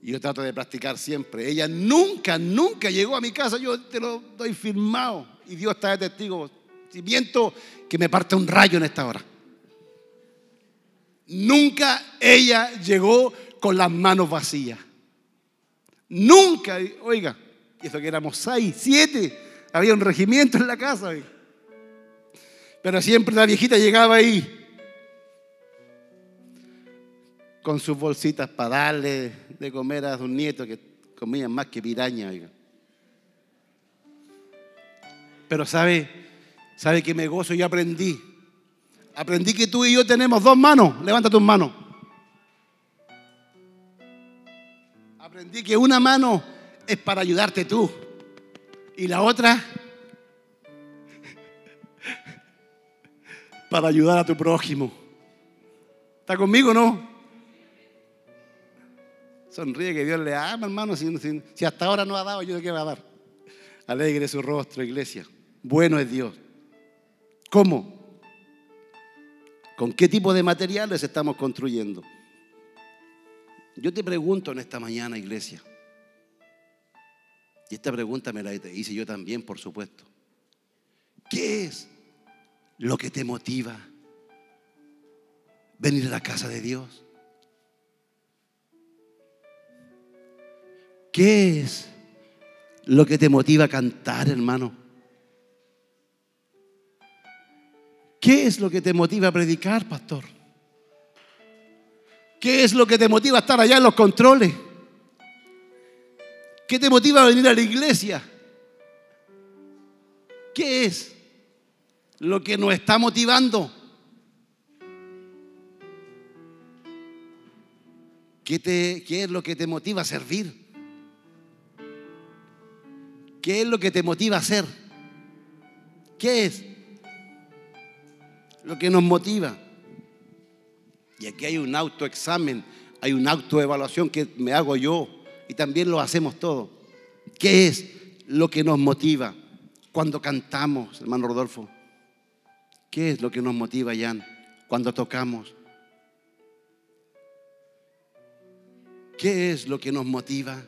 Y yo trato de practicar siempre. Ella nunca, nunca llegó a mi casa. Yo te lo doy firmado. Y Dios está de testigo. Si miento, que me parte un rayo en esta hora. Nunca ella llegó con las manos vacías. Nunca, oiga, eso que éramos seis, siete, había un regimiento en la casa. Pero siempre la viejita llegaba ahí con sus bolsitas para darle de comer a sus nietos que comían más que piraña. Pero sabe, sabe que me gozo y aprendí. Aprendí que tú y yo tenemos dos manos. Levanta tus manos. Aprendí que una mano es para ayudarte tú y la otra [LAUGHS] para ayudar a tu prójimo. ¿Está conmigo o no? Sonríe que Dios le ama, hermano. Si, hasta ahora no ha dado, yo de qué va a dar. Alegre su rostro, iglesia. Bueno es Dios. ¿Cómo? ¿Con qué tipo de materiales estamos construyendo? Yo te pregunto en esta mañana, iglesia, y esta pregunta me la hice yo también, por supuesto. ¿Qué es lo que te motiva venir a la casa de Dios? ¿Qué es lo que te motiva a cantar, hermano? ¿Qué es lo que te motiva a predicar, pastor? ¿Qué es lo que te motiva a estar allá en los controles? ¿Qué te motiva a venir a la iglesia? ¿Qué es lo que nos está motivando? ¿Qué, te, ¿Qué, es lo que te motiva a servir? ¿Qué es lo que te motiva a hacer? ¿Qué es lo que nos motiva? Y aquí hay un autoexamen, hay una autoevaluación que me hago yo y también lo hacemos todos. ¿Qué es lo que nos motiva cuando cantamos, hermano Rodolfo? ¿Qué es lo que nos motiva, Jan, cuando tocamos? ¿Qué es lo que nos motiva?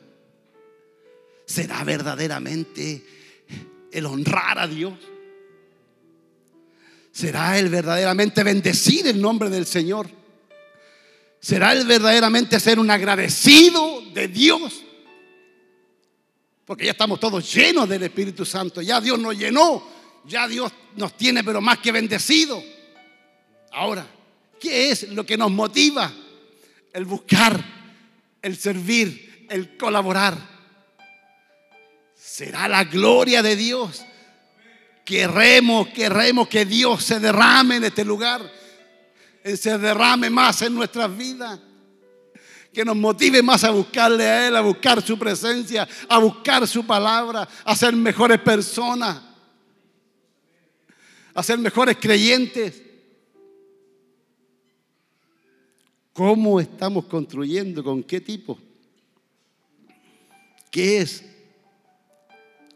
¿Será verdaderamente el honrar a Dios? ¿Será el verdaderamente bendecir el nombre del Señor? ¿Será el verdaderamente ser un agradecido de Dios? Porque ya estamos todos llenos del Espíritu Santo. Ya Dios nos llenó. Ya Dios nos tiene, pero más que bendecido. Ahora, ¿qué es lo que nos motiva? El buscar, el servir, el colaborar. Será la gloria de Dios. Queremos, queremos que Dios se derrame en este lugar se derrame más en nuestras vidas. Que nos motive más a buscarle a Él, a buscar su presencia, a buscar su palabra, a ser mejores personas, a ser mejores creyentes. ¿Cómo estamos construyendo? ¿Con qué tipo? ¿Qué es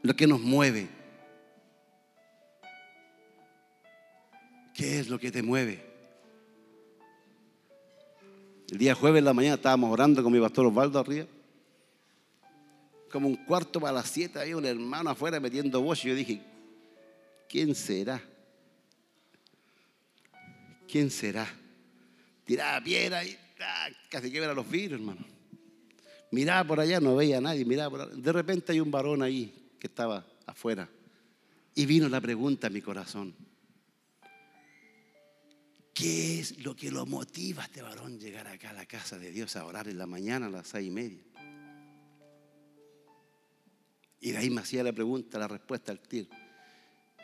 lo que nos mueve? ¿Qué es lo que te mueve? El día jueves en la mañana estábamos orando con mi pastor Osvaldo arriba. Como un cuarto para las siete había un hermano afuera metiendo voz y yo dije, ¿quién será? ¿Quién será? Tiraba piedra y ah, casi quiebra los vidrios, hermano. Miraba por allá, no veía a nadie, miraba por allá. De repente hay un varón ahí que estaba afuera. Y vino la pregunta a mi corazón. ¿Qué es lo que lo motiva a este varón llegar acá a la casa de Dios a orar en la mañana a las seis y media? Y de ahí me hacía la pregunta, la respuesta al tiro.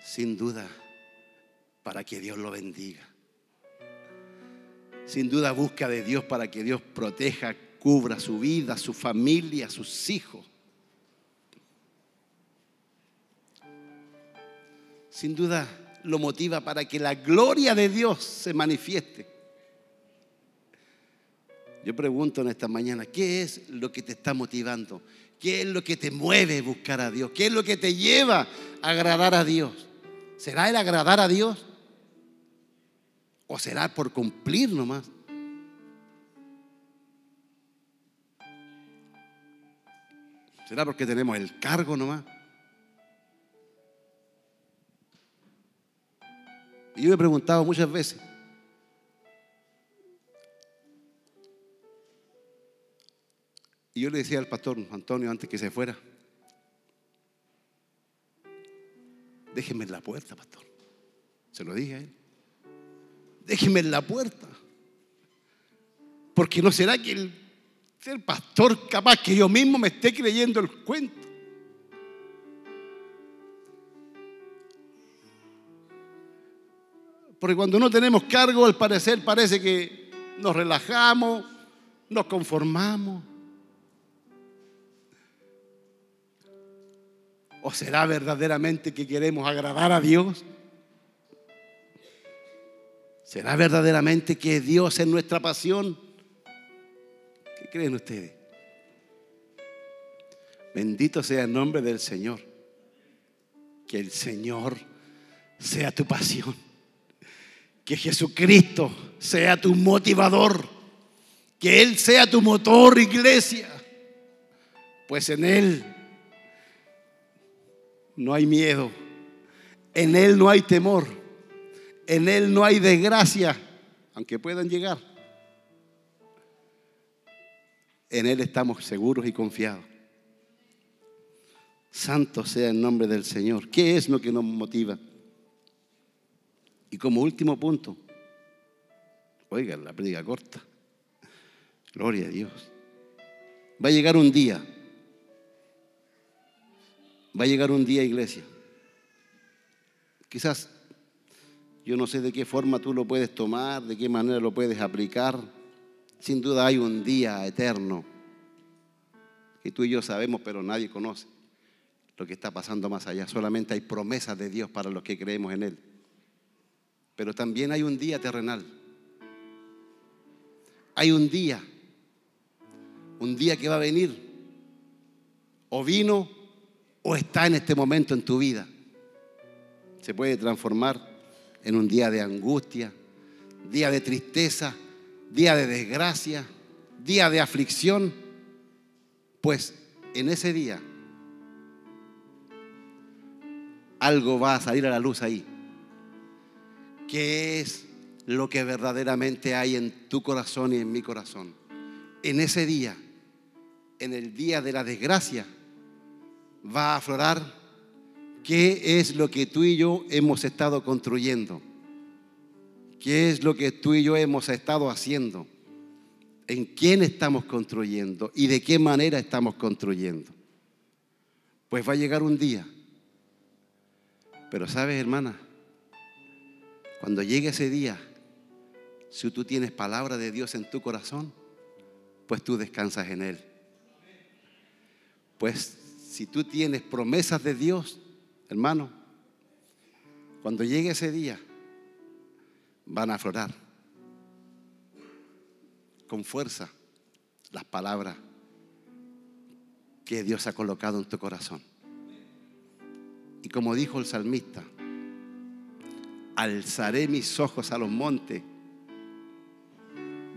Sin duda, para que Dios lo bendiga. Sin duda busca de Dios para que Dios proteja, cubra su vida, su familia, sus hijos. Sin duda lo motiva para que la gloria de Dios se manifieste. Yo pregunto en esta mañana, ¿qué es lo que te está motivando? ¿Qué es lo que te mueve a buscar a Dios? ¿Qué es lo que te lleva a agradar a Dios? ¿Será el agradar a Dios? ¿O será por cumplir nomás? ¿Será porque tenemos el cargo nomás? Y yo me he preguntado muchas veces, y yo le decía al pastor Antonio antes que se fuera, déjeme en la puerta, pastor. Se lo dije a él. Déjeme en la puerta. Porque no será que el, el pastor capaz que yo mismo me esté creyendo el cuento. Porque cuando no tenemos cargo, al parecer parece que nos relajamos, nos conformamos. ¿O será verdaderamente que queremos agradar a Dios? ¿Será verdaderamente que Dios es nuestra pasión? ¿Qué creen ustedes? Bendito sea el nombre del Señor. Que el Señor sea tu pasión. Que Jesucristo sea tu motivador. Que Él sea tu motor, iglesia. Pues en Él no hay miedo. En Él no hay temor. En Él no hay desgracia, aunque puedan llegar. En Él estamos seguros y confiados. Santo sea el nombre del Señor. ¿Qué es lo que nos motiva? Y como último punto, oigan, la predica corta. Gloria a Dios. Va a llegar un día. Va a llegar un día, iglesia. Quizás yo no sé de qué forma tú lo puedes tomar, de qué manera lo puedes aplicar. Sin duda hay un día eterno que tú y yo sabemos, pero nadie conoce lo que está pasando más allá. Solamente hay promesas de Dios para los que creemos en Él. Pero también hay un día terrenal. hay un día, un día que va a venir, o vino o está en este momento en tu vida. Se puede transformar en un día de angustia, día de tristeza, día de desgracia, día de aflicción, pues en ese día algo va a salir a la luz ahí. ¿Qué es lo que verdaderamente hay en tu corazón y en mi corazón? En ese día, en el día de la desgracia, va a aflorar qué es lo que tú y yo hemos estado construyendo. ¿Qué es lo que tú y yo hemos estado haciendo? ¿En quién estamos construyendo? ¿Y de qué manera estamos construyendo? Pues va a llegar un día. Pero sabes, hermana, cuando llegue ese día, si tú tienes palabra de Dios en tu corazón, pues tú descansas en Él. Pues si tú tienes promesas de Dios, hermano, cuando llegue ese día, van a aflorar con fuerza las palabras que Dios ha colocado en tu corazón. Y como dijo el salmista, alzaré mis ojos a los montes.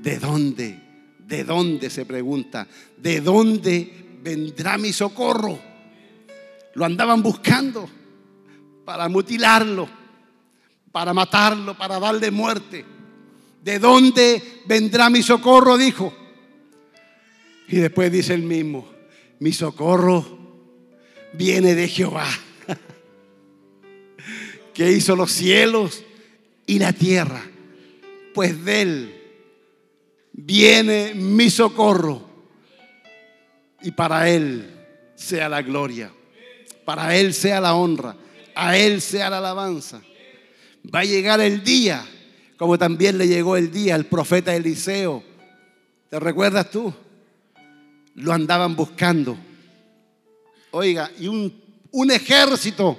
¿De dónde? ¿De dónde se pregunta? ¿De dónde vendrá mi socorro? Lo andaban buscando para mutilarlo, para matarlo, para darle muerte. ¿De dónde vendrá mi socorro? Dijo. Y después dice el mismo, mi socorro viene de Jehová, que hizo los cielos y la tierra. Pues de él viene mi socorro. Y para él sea la gloria, para él sea la honra, a él sea la alabanza. Va a llegar el día como también le llegó el día al profeta Eliseo. ¿Te recuerdas tú? Lo andaban buscando. Oiga, y un, un ejército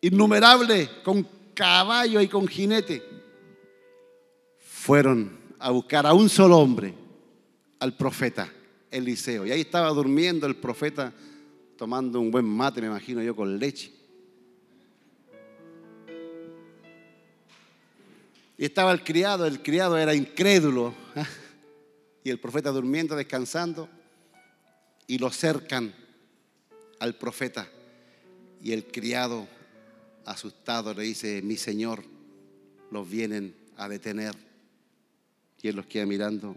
innumerable con caballo y con jinete fueron a buscar a un solo hombre, al profeta Eliseo. Y ahí estaba durmiendo el profeta tomando un buen mate, me imagino yo, con leche. Y estaba el criado, el criado era incrédulo. Y el profeta durmiendo, descansando. Y lo cercan al profeta. Y el criado, asustado, le dice, mi señor, los vienen a detener. Y él los queda mirando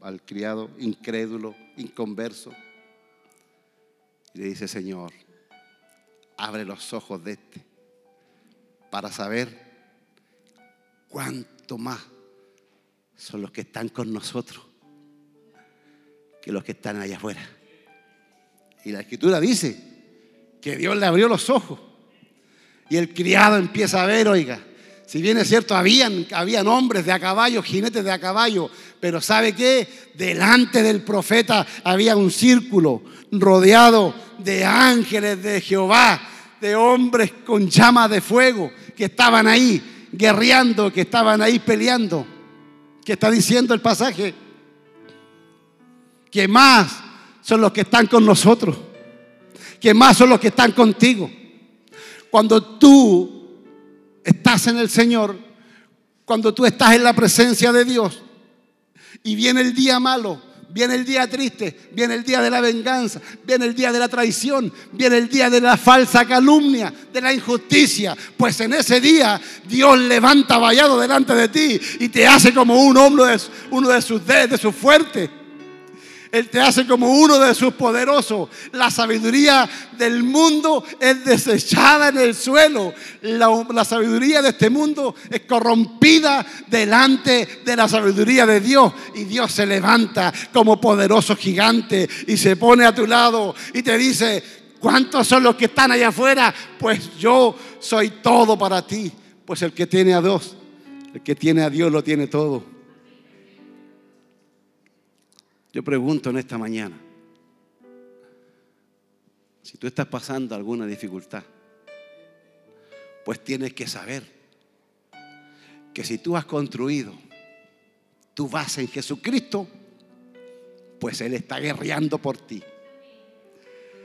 al, criado, incrédulo, inconverso. Y le dice, Señor, abre los ojos de este para saber cuánto más son los que están con nosotros que los que están allá afuera. Y la escritura dice que Dios le abrió los ojos y el criado empieza a ver, oiga, si bien es cierto, habían, habían hombres de a caballo, jinetes de a caballo, pero ¿sabe qué? Delante del profeta había un círculo rodeado de ángeles de Jehová, de hombres con llamas de fuego que estaban ahí guerreando, que estaban ahí peleando. ¿Qué está diciendo el pasaje? Que más son los que están con nosotros. Que más son los que están contigo. Cuando tú estás en el Señor, cuando tú estás en la presencia de Dios y viene el día malo, Viene el día triste, viene el día de la venganza, viene el día de la traición, viene el día de la falsa calumnia, de la injusticia. Pues en ese día Dios levanta vallado delante de ti y te hace como un hombre, uno de sus, de sus fuertes él te hace como uno de sus poderosos. La sabiduría del mundo es desechada en el suelo. La, sabiduría de este mundo es corrompida delante de la sabiduría de Dios. Y Dios se levanta como poderoso gigante y se pone a tu lado y te dice, ¿cuántos son los que están allá afuera? Pues yo soy todo para ti. Pues el que tiene a Dios, el que tiene a Dios lo tiene todo. Yo pregunto en esta mañana, si tú estás pasando alguna dificultad, pues tienes que saber que si tú has construido tu base en Jesucristo, pues Él está guerreando por ti.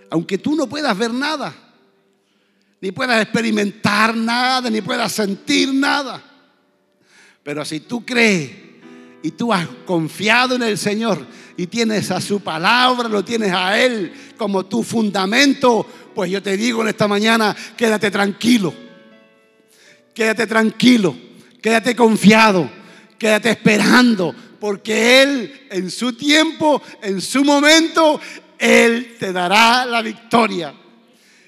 Aunque tú no puedas ver nada, ni puedas experimentar nada, ni puedas sentir nada. Pero si tú crees y tú has confiado en el Señor y tienes a su palabra, lo tienes a Él como tu fundamento, pues yo te digo en esta mañana, quédate tranquilo, quédate tranquilo, quédate confiado, quédate esperando, porque Él en su tiempo, en su momento, Él te dará la victoria.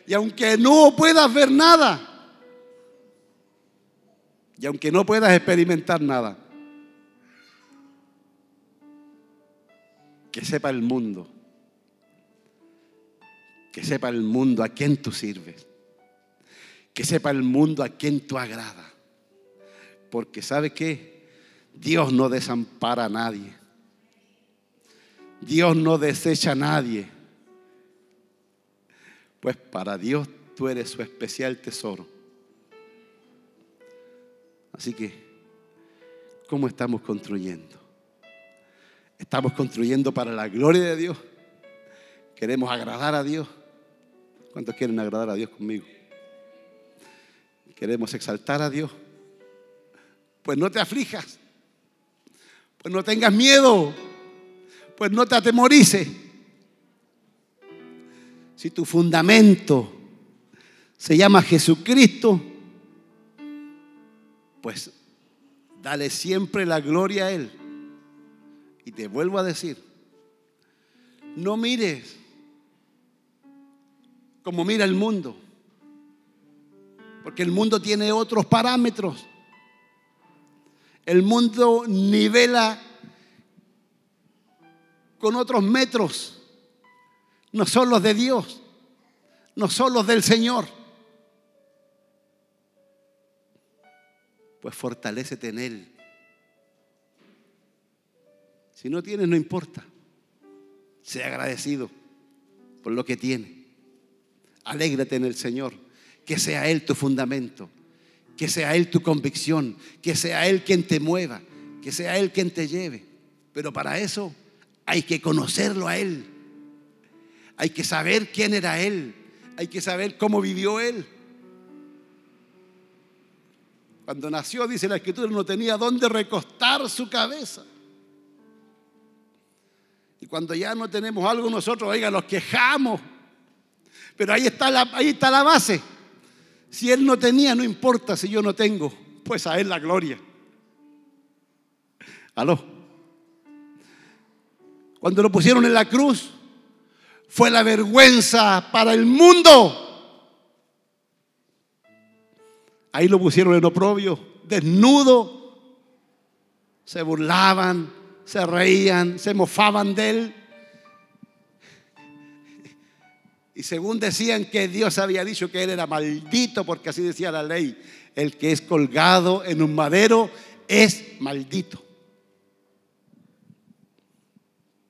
Y aunque no puedas ver nada, y aunque no puedas experimentar nada, que sepa el mundo, que sepa el mundo a quien tú sirves, que sepa el mundo a quien tú agrada. Porque ¿sabe qué? Dios no desampara a nadie. Dios no desecha a nadie. Pues para Dios tú eres su especial tesoro. Así que, ¿cómo estamos construyendo? Estamos construyendo para la gloria de Dios. Queremos agradar a Dios. ¿Cuántos quieren agradar a Dios conmigo? Queremos exaltar a Dios. Pues no te aflijas. Pues no tengas miedo. Pues no te atemorices. Si tu fundamento se llama Jesucristo, pues dale siempre la gloria a Él. Y te vuelvo a decir, no mires como mira el mundo, porque el mundo tiene otros parámetros. El mundo nivela con otros metros, no son los de Dios, no son los del Señor. Pues fortalecete en Él. Si no tienes, no importa. Sea agradecido por lo que tiene. Alégrate en el Señor. Que sea Él tu fundamento. Que sea Él tu convicción. Que sea Él quien te mueva. Que sea Él quien te lleve. Pero para eso hay que conocerlo a Él. Hay que saber quién era Él. Hay que saber cómo vivió Él. Cuando nació, dice la escritura, no tenía dónde recostar su cabeza. Cuando ya no tenemos algo nosotros, oiga, nos quejamos. Pero ahí está la, ahí está la base. Si Él no tenía, no importa si yo no tengo, pues a Él la gloria. Aló. Cuando lo pusieron en la cruz, fue la vergüenza para el mundo. Ahí lo pusieron en oprobio, desnudo. Se burlaban, se reían, se mofaban de él. Y según decían que Dios había dicho que él era maldito, porque así decía la ley, el que es colgado en un madero es maldito.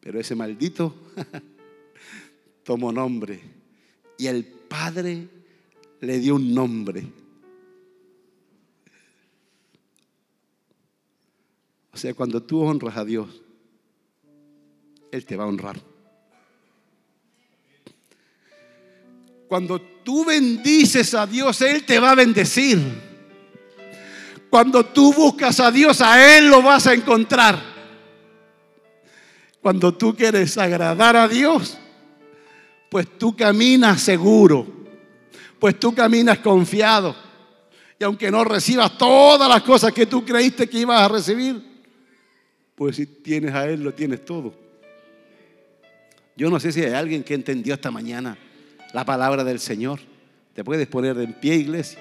Pero ese maldito [LAUGHS] tomó nombre y el Padre le dio un nombre. Sea, cuando tú honras a Dios, Él te va a honrar. Cuando tú bendices a Dios, Él te va a bendecir. Cuando tú buscas a Dios, a Él lo vas a encontrar. Cuando tú quieres agradar a Dios, pues tú caminas seguro, pues tú caminas confiado. Y aunque no recibas todas las cosas que tú creíste que ibas a recibir, pues si tienes a Él, lo tienes todo. Yo no sé si hay alguien que entendió esta mañana la palabra del Señor. Te puedes poner en pie, iglesia.